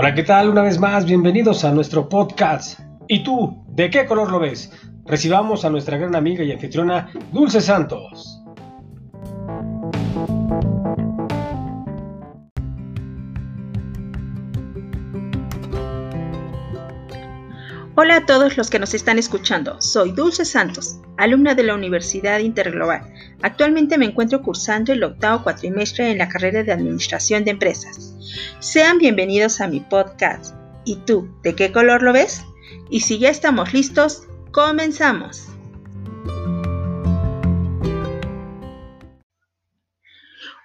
Hola, ¿qué tal? Una vez más, bienvenidos a nuestro podcast. ¿Y tú, de qué color lo ves? Recibamos a nuestra gran amiga y anfitriona Dulce Santos. Hola a todos los que nos están escuchando. Soy Dulce Santos, alumna de la Universidad Interglobal. Actualmente me encuentro cursando el octavo cuatrimestre en la carrera de Administración de Empresas. Sean bienvenidos a mi podcast. ¿Y tú, de qué color lo ves? Y si ya estamos listos, comenzamos.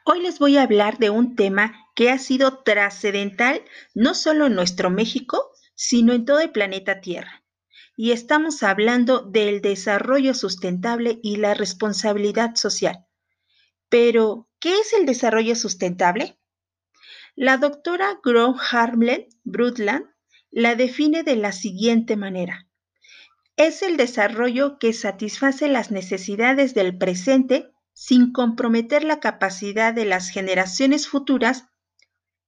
Hoy les voy a hablar de un tema que ha sido trascendental no solo en nuestro México, sino en todo el planeta Tierra. Y estamos hablando del desarrollo sustentable y la responsabilidad social. Pero, ¿qué es el desarrollo sustentable? La doctora Gro Harmlen Brundtland la define de la siguiente manera. Es el desarrollo que satisface las necesidades del presente sin comprometer la capacidad de las generaciones futuras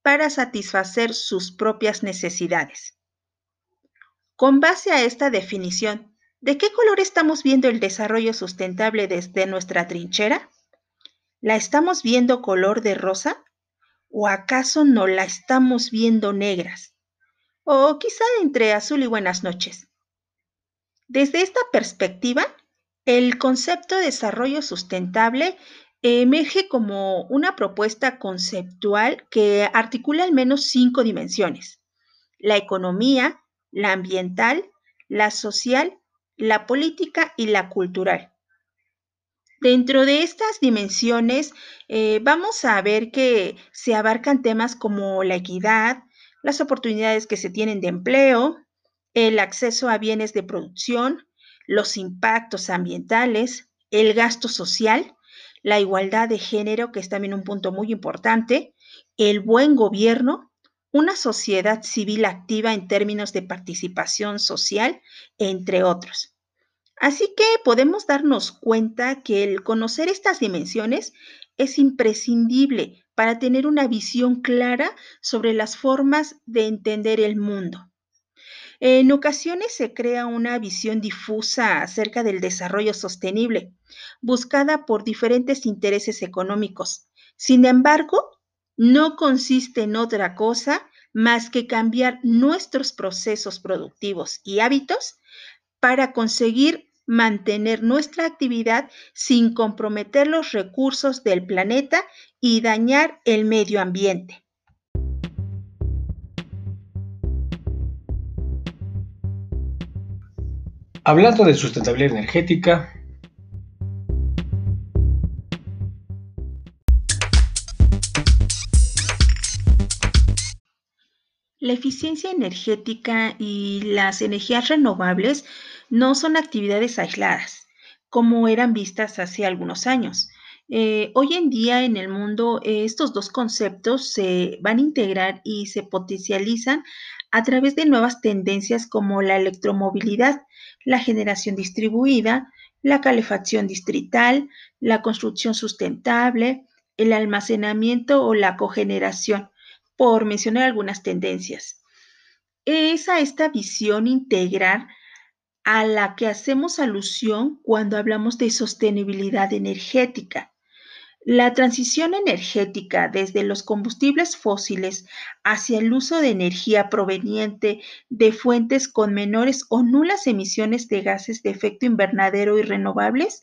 para satisfacer sus propias necesidades. Con base a esta definición, ¿de qué color estamos viendo el desarrollo sustentable desde nuestra trinchera? ¿La estamos viendo color de rosa? ¿O acaso no la estamos viendo negras? O quizá entre azul y buenas noches. Desde esta perspectiva, el concepto de desarrollo sustentable emerge como una propuesta conceptual que articula al menos cinco dimensiones. La economía, la ambiental, la social, la política y la cultural. Dentro de estas dimensiones eh, vamos a ver que se abarcan temas como la equidad, las oportunidades que se tienen de empleo, el acceso a bienes de producción, los impactos ambientales, el gasto social, la igualdad de género, que es también un punto muy importante, el buen gobierno, una sociedad civil activa en términos de participación social, entre otros. Así que podemos darnos cuenta que el conocer estas dimensiones es imprescindible para tener una visión clara sobre las formas de entender el mundo. En ocasiones se crea una visión difusa acerca del desarrollo sostenible, buscada por diferentes intereses económicos. Sin embargo, no consiste en otra cosa más que cambiar nuestros procesos productivos y hábitos para conseguir mantener nuestra actividad sin comprometer los recursos del planeta y dañar el medio ambiente. Hablando de sustentabilidad energética, La eficiencia energética y las energías renovables no son actividades aisladas, como eran vistas hace algunos años. Eh, hoy en día en el mundo estos dos conceptos se van a integrar y se potencializan a través de nuevas tendencias como la electromovilidad, la generación distribuida, la calefacción distrital, la construcción sustentable, el almacenamiento o la cogeneración por mencionar algunas tendencias. Es a esta visión integral a la que hacemos alusión cuando hablamos de sostenibilidad energética. La transición energética desde los combustibles fósiles hacia el uso de energía proveniente de fuentes con menores o nulas emisiones de gases de efecto invernadero y renovables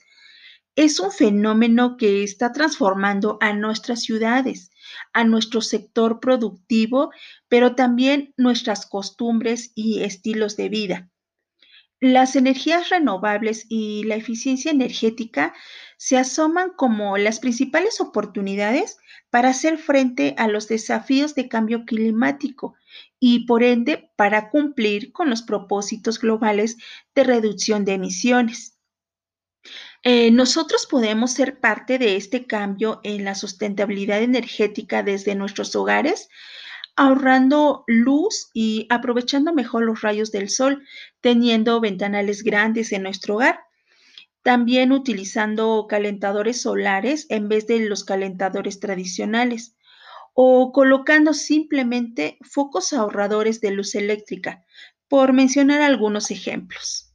es un fenómeno que está transformando a nuestras ciudades, a nuestro sector productivo, pero también nuestras costumbres y estilos de vida. Las energías renovables y la eficiencia energética se asoman como las principales oportunidades para hacer frente a los desafíos de cambio climático y por ende para cumplir con los propósitos globales de reducción de emisiones. Eh, nosotros podemos ser parte de este cambio en la sustentabilidad energética desde nuestros hogares, ahorrando luz y aprovechando mejor los rayos del sol, teniendo ventanales grandes en nuestro hogar. También utilizando calentadores solares en vez de los calentadores tradicionales o colocando simplemente focos ahorradores de luz eléctrica, por mencionar algunos ejemplos.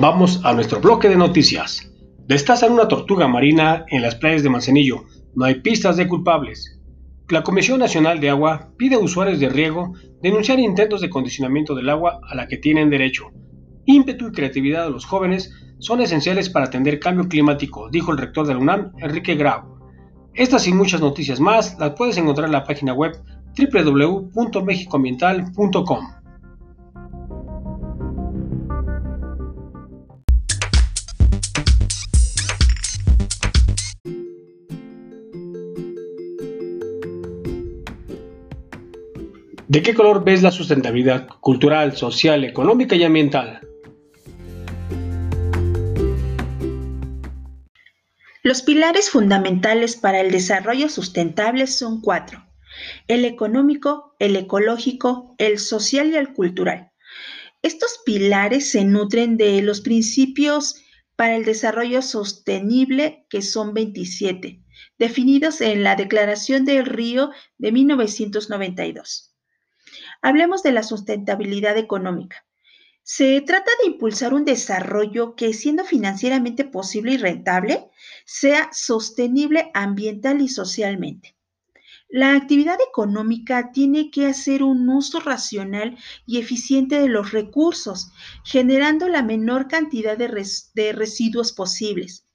Vamos a nuestro bloque de noticias. Destazan una tortuga marina en las playas de Manzanillo. No hay pistas de culpables. La Comisión Nacional de Agua pide a usuarios de riego denunciar intentos de condicionamiento del agua a la que tienen derecho. Ímpetu y creatividad de los jóvenes son esenciales para atender cambio climático, dijo el rector de la UNAM, Enrique Grau. Estas y muchas noticias más las puedes encontrar en la página web www.mexicoambiental.com. ¿De qué color ves la sustentabilidad cultural, social, económica y ambiental? Los pilares fundamentales para el desarrollo sustentable son cuatro. El económico, el ecológico, el social y el cultural. Estos pilares se nutren de los principios para el desarrollo sostenible, que son 27, definidos en la Declaración del Río de 1992. Hablemos de la sustentabilidad económica. Se trata de impulsar un desarrollo que, siendo financieramente posible y rentable, sea sostenible ambiental y socialmente. La actividad económica tiene que hacer un uso racional y eficiente de los recursos, generando la menor cantidad de, residuos posibles.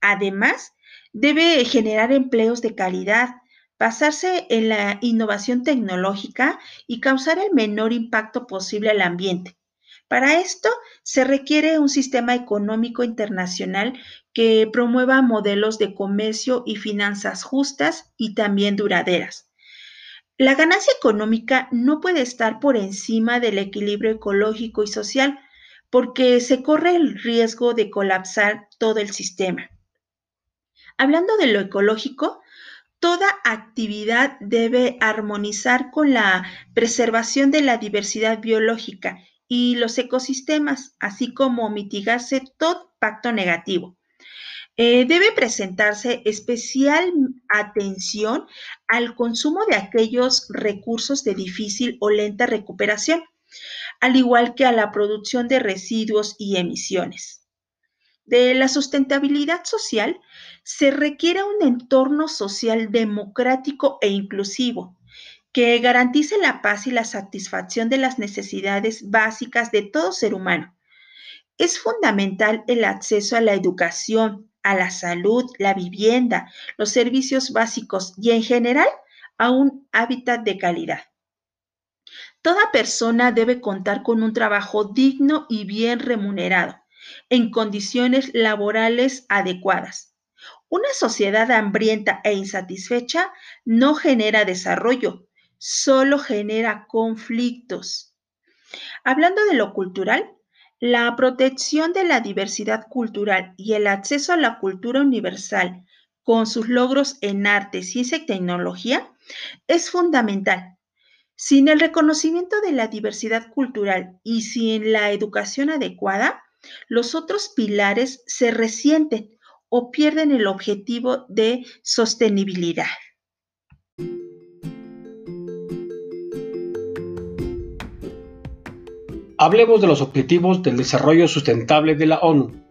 Además, debe generar empleos de calidad, basarse en la innovación tecnológica y causar el menor impacto posible al ambiente. Para esto se requiere un sistema económico internacional que promueva modelos de comercio y finanzas justas y también duraderas. La ganancia económica no puede estar por encima del equilibrio ecológico y social porque se corre el riesgo de colapsar todo el sistema. Hablando de lo ecológico, Toda actividad debe armonizar con la preservación de la diversidad biológica y los ecosistemas, así como mitigarse todo impacto negativo. Eh, debe presentarse especial atención al consumo de aquellos recursos de difícil o lenta recuperación, al igual que a la producción de residuos y emisiones. De la sustentabilidad social se requiere un entorno social democrático e inclusivo que garantice la paz y la satisfacción de las necesidades básicas de todo ser humano. Es fundamental el acceso a la educación, a la salud, la vivienda, los servicios básicos y en general a un hábitat de calidad. Toda persona debe contar con un trabajo digno y bien remunerado en condiciones laborales adecuadas. Una sociedad hambrienta e insatisfecha no genera desarrollo, solo genera conflictos. Hablando de lo cultural, la protección de la diversidad cultural y el acceso a la cultura universal con sus logros en arte, ciencia y tecnología es fundamental. Sin el reconocimiento de la diversidad cultural y sin la educación adecuada, los otros pilares se resienten o pierden el objetivo de sostenibilidad. Hablemos de los objetivos del desarrollo sustentable de la ONU.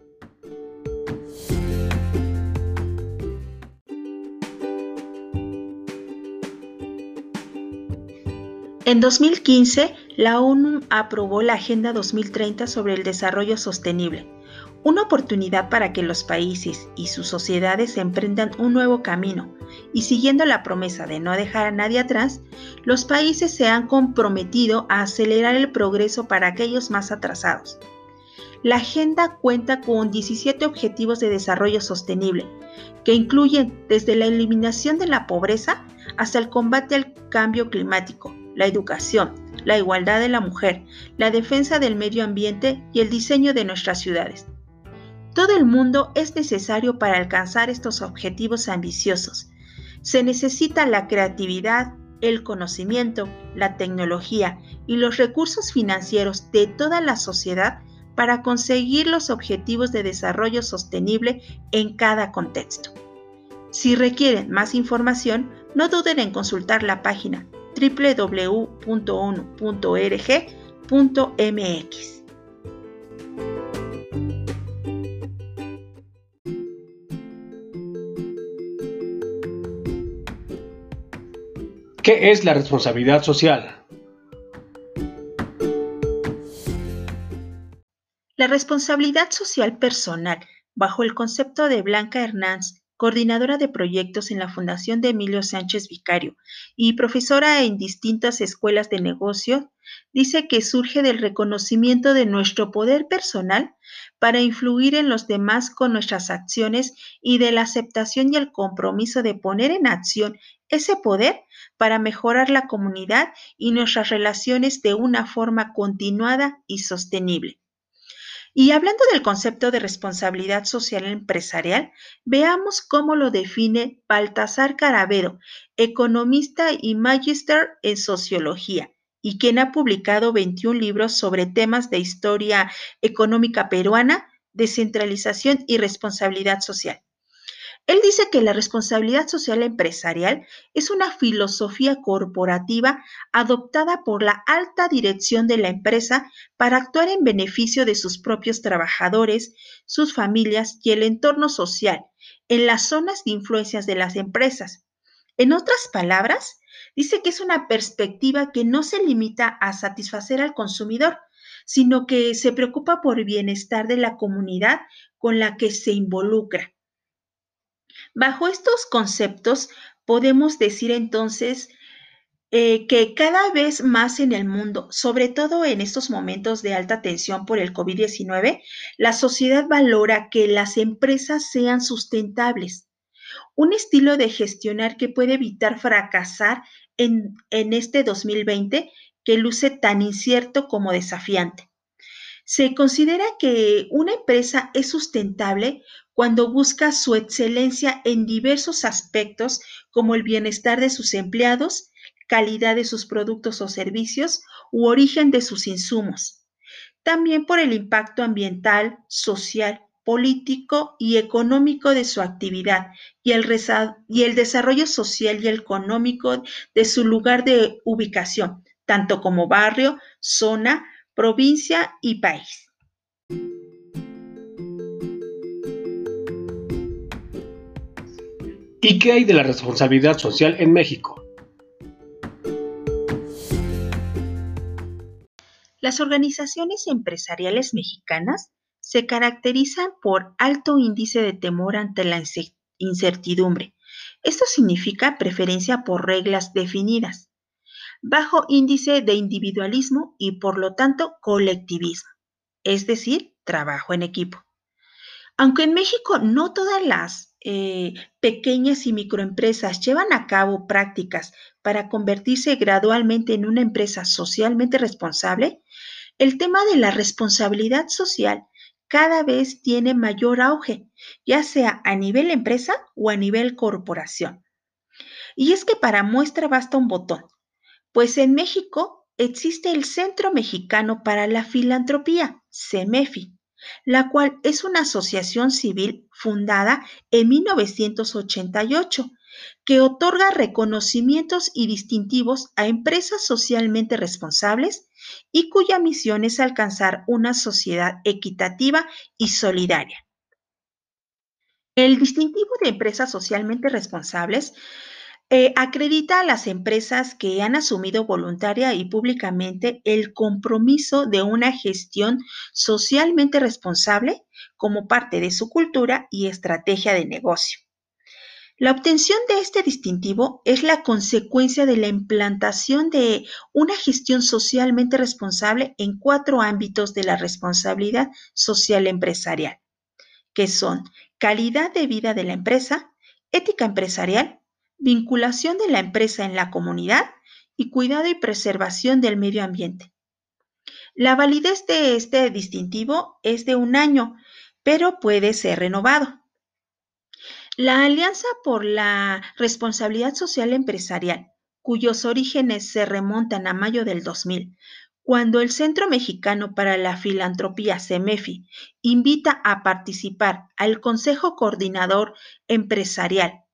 En 2015, la ONU aprobó la Agenda 2030 sobre el Desarrollo Sostenible, una oportunidad para que los países y sus sociedades emprendan un nuevo camino y siguiendo la promesa de no dejar a nadie atrás, los países se han comprometido a acelerar el progreso para aquellos más atrasados. La agenda cuenta con 17 objetivos de desarrollo sostenible, que incluyen desde la eliminación de la pobreza hasta el combate al cambio climático, la educación, la igualdad de la mujer, la defensa del medio ambiente y el diseño de nuestras ciudades. Todo el mundo es necesario para alcanzar estos objetivos ambiciosos. Se necesita la creatividad, el conocimiento, la tecnología y los recursos financieros de toda la sociedad para conseguir los objetivos de desarrollo sostenible en cada contexto. Si requieren más información, no duden en consultar la página www.onu.org.mx. ¿Qué es la responsabilidad social? La responsabilidad social personal, bajo el concepto de Blanca Hernández, coordinadora de proyectos en la Fundación de Emilio Sánchez Vicario y profesora en distintas escuelas de negocio, dice que surge del reconocimiento de nuestro poder personal para influir en los demás con nuestras acciones y de la aceptación y el compromiso de poner en acción ese poder para mejorar la comunidad y nuestras relaciones de una forma continuada y sostenible. Y hablando del concepto de responsabilidad social empresarial, veamos cómo lo define Baltasar Caravedo, economista y magíster en sociología, y quien ha publicado 21 libros sobre temas de historia económica peruana, descentralización y responsabilidad social. Él dice que la responsabilidad social empresarial es una filosofía corporativa adoptada por la alta dirección de la empresa para actuar en beneficio de sus propios trabajadores, sus familias y el entorno social en las zonas de influencias de las empresas. En otras palabras, dice que es una perspectiva que no se limita a satisfacer al consumidor, sino que se preocupa por el bienestar de la comunidad con la que se involucra. Bajo estos conceptos, podemos decir entonces eh, que cada vez más en el mundo, sobre todo en estos momentos de alta tensión por el COVID-19, la sociedad valora que las empresas sean sustentables. Un estilo de gestionar que puede evitar fracasar en, en este 2020 que luce tan incierto como desafiante. Se considera que una empresa es sustentable cuando busca su excelencia en diversos aspectos como el bienestar de sus empleados, calidad de sus productos o servicios u origen de sus insumos. También por el impacto ambiental, social, político y económico de su actividad y el, desarrollo social y económico de su lugar de ubicación, tanto como barrio, zona, provincia y país. ¿Y qué hay de la responsabilidad social en México? Las organizaciones empresariales mexicanas se caracterizan por alto índice de temor ante la incertidumbre. Esto significa preferencia por reglas definidas, bajo índice de individualismo y por lo tanto colectivismo, es decir, trabajo en equipo. Aunque en México no todas las eh, pequeñas y microempresas llevan a cabo prácticas para convertirse gradualmente en una empresa socialmente responsable, el tema de la responsabilidad social cada vez tiene mayor auge, ya sea a nivel empresa o a nivel corporación. Y es que para muestra basta un botón, pues en México existe el Centro Mexicano para la Filantropía, CEMEFI, la cual es una asociación civil fundada en 1988 que otorga reconocimientos y distintivos a empresas socialmente responsables y cuya misión es alcanzar una sociedad equitativa y solidaria. El distintivo de empresas socialmente responsables eh, acredita a las empresas que han asumido voluntaria y públicamente el compromiso de una gestión socialmente responsable como parte de su cultura y estrategia de negocio. La obtención de este distintivo es la consecuencia de la implantación de una gestión socialmente responsable en cuatro ámbitos de la responsabilidad social empresarial, que son calidad de vida de la empresa, ética empresarial, vinculación de la empresa en la comunidad y cuidado y preservación del medio ambiente. La validez de este distintivo es de un año, pero puede ser renovado. La Alianza por la Responsabilidad Social Empresarial, cuyos orígenes se remontan a mayo del 2000, cuando el Centro Mexicano para la Filantropía, CEMEFI, invita a participar al Consejo Coordinador Empresarial,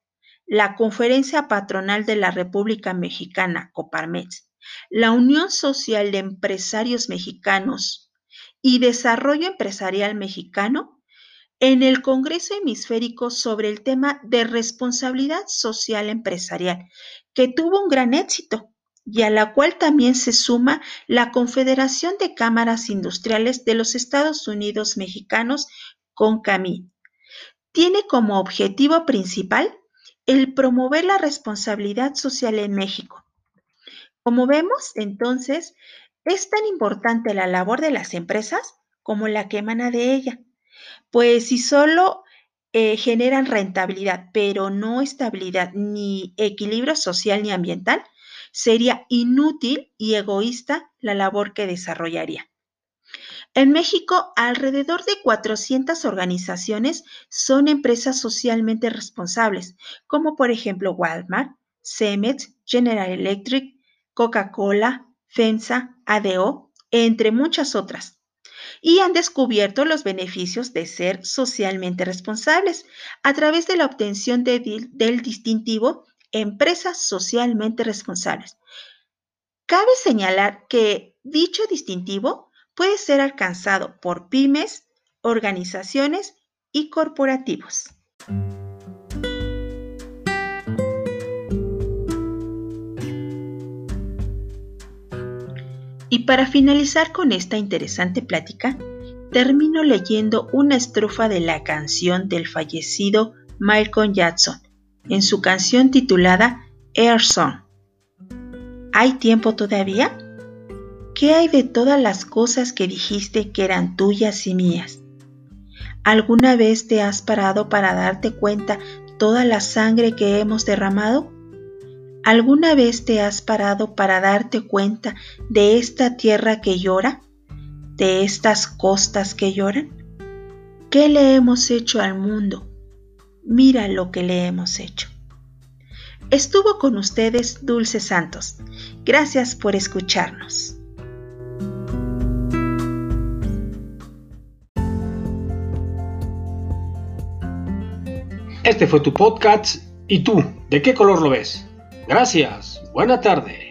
la Conferencia Patronal de la República Mexicana, Coparmex, la Unión Social de Empresarios Mexicanos y Desarrollo Empresarial Mexicano, en el Congreso Hemisférico sobre el tema de responsabilidad social empresarial, que tuvo un gran éxito y a la cual también se suma la Confederación de Cámaras Industriales de los Estados Unidos Mexicanos, CONCAMI. Tiene como objetivo principal el promover la responsabilidad social en México. Como vemos, entonces, es tan importante la labor de las empresas como la que emana de ella, pues si solo eh, generan rentabilidad, pero no estabilidad ni equilibrio social ni ambiental, sería inútil y egoísta la labor que desarrollaría. En México, alrededor de 400 organizaciones son empresas socialmente responsables, como por ejemplo Walmart, Cemex, General Electric, Coca-Cola, FEMSA, ADO, entre muchas otras. Y han descubierto los beneficios de ser socialmente responsables a través de la obtención del distintivo empresas socialmente responsables. Cabe señalar que dicho distintivo puede ser alcanzado por pymes, organizaciones y corporativos. Y para finalizar con esta interesante plática, termino leyendo una estrofa de la canción del fallecido Michael Jackson, en su canción titulada Air Song. ¿Hay tiempo todavía? ¿Qué hay de todas las cosas que dijiste que eran tuyas y mías? ¿Alguna vez te has parado para darte cuenta toda la sangre que hemos derramado? ¿Alguna vez te has parado para darte cuenta de esta tierra que llora? ¿De estas costas que lloran? ¿Qué le hemos hecho al mundo? Mira lo que le hemos hecho. Estuvo con ustedes Dulce Santos. Gracias por escucharnos. Este fue tu podcast. ¿Y tú? ¿De qué color lo ves? Gracias. Buena tarde.